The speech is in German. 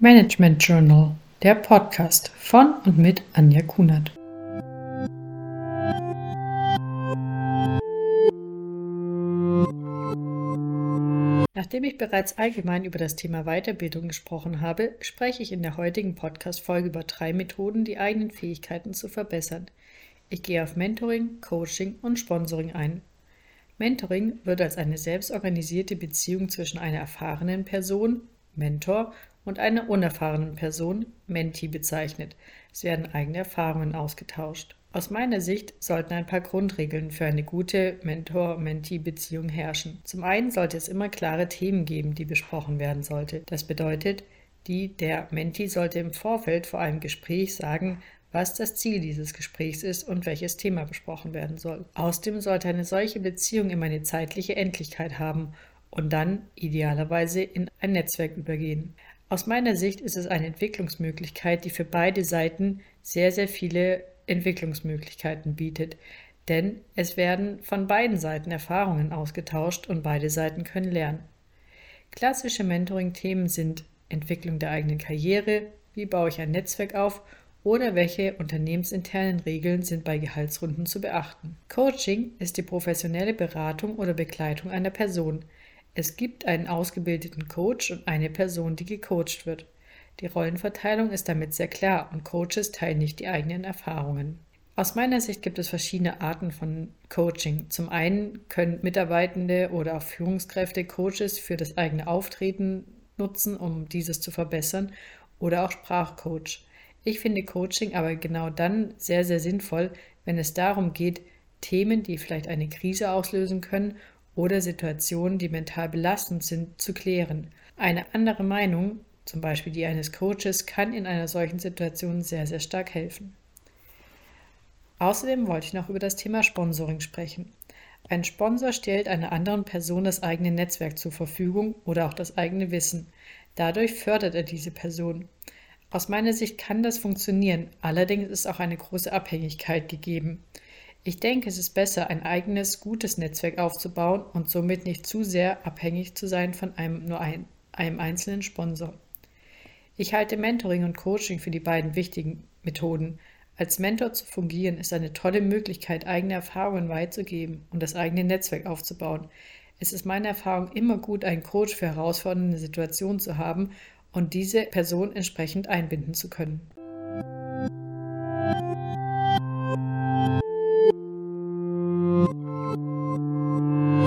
Management Journal, der Podcast von und mit Anja Kunert. Nachdem ich bereits allgemein über das Thema Weiterbildung gesprochen habe, spreche ich in der heutigen Podcast-Folge über drei Methoden, die eigenen Fähigkeiten zu verbessern. Ich gehe auf Mentoring, Coaching und Sponsoring ein. Mentoring wird als eine selbstorganisierte Beziehung zwischen einer erfahrenen Person, Mentor, und einer unerfahrenen Person, Menti, bezeichnet. Es werden eigene Erfahrungen ausgetauscht. Aus meiner Sicht sollten ein paar Grundregeln für eine gute Mentor-Menti-Beziehung herrschen. Zum einen sollte es immer klare Themen geben, die besprochen werden sollte. Das bedeutet, die der Menti sollte im Vorfeld vor einem Gespräch sagen, was das Ziel dieses Gesprächs ist und welches Thema besprochen werden soll. Außerdem sollte eine solche Beziehung immer eine zeitliche Endlichkeit haben und dann idealerweise in ein Netzwerk übergehen. Aus meiner Sicht ist es eine Entwicklungsmöglichkeit, die für beide Seiten sehr, sehr viele Entwicklungsmöglichkeiten bietet. Denn es werden von beiden Seiten Erfahrungen ausgetauscht und beide Seiten können lernen. Klassische Mentoring-Themen sind Entwicklung der eigenen Karriere, wie baue ich ein Netzwerk auf oder welche unternehmensinternen Regeln sind bei Gehaltsrunden zu beachten. Coaching ist die professionelle Beratung oder Begleitung einer Person – es gibt einen ausgebildeten Coach und eine Person, die gecoacht wird. Die Rollenverteilung ist damit sehr klar und Coaches teilen nicht die eigenen Erfahrungen. Aus meiner Sicht gibt es verschiedene Arten von Coaching. Zum einen können Mitarbeitende oder auch Führungskräfte Coaches für das eigene Auftreten nutzen, um dieses zu verbessern, oder auch Sprachcoach. Ich finde Coaching aber genau dann sehr, sehr sinnvoll, wenn es darum geht, Themen, die vielleicht eine Krise auslösen können oder Situationen, die mental belastend sind, zu klären. Eine andere Meinung, zum Beispiel die eines Coaches, kann in einer solchen Situation sehr, sehr stark helfen. Außerdem wollte ich noch über das Thema Sponsoring sprechen. Ein Sponsor stellt einer anderen Person das eigene Netzwerk zur Verfügung oder auch das eigene Wissen. Dadurch fördert er diese Person. Aus meiner Sicht kann das funktionieren, allerdings ist auch eine große Abhängigkeit gegeben. Ich denke, es ist besser, ein eigenes, gutes Netzwerk aufzubauen und somit nicht zu sehr abhängig zu sein von einem nur ein, einem einzelnen Sponsor. Ich halte Mentoring und Coaching für die beiden wichtigen Methoden. Als Mentor zu fungieren ist eine tolle Möglichkeit, eigene Erfahrungen weiterzugeben und das eigene Netzwerk aufzubauen. Es ist meine Erfahrung immer gut, einen Coach für herausfordernde Situationen zu haben und diese Person entsprechend einbinden zu können.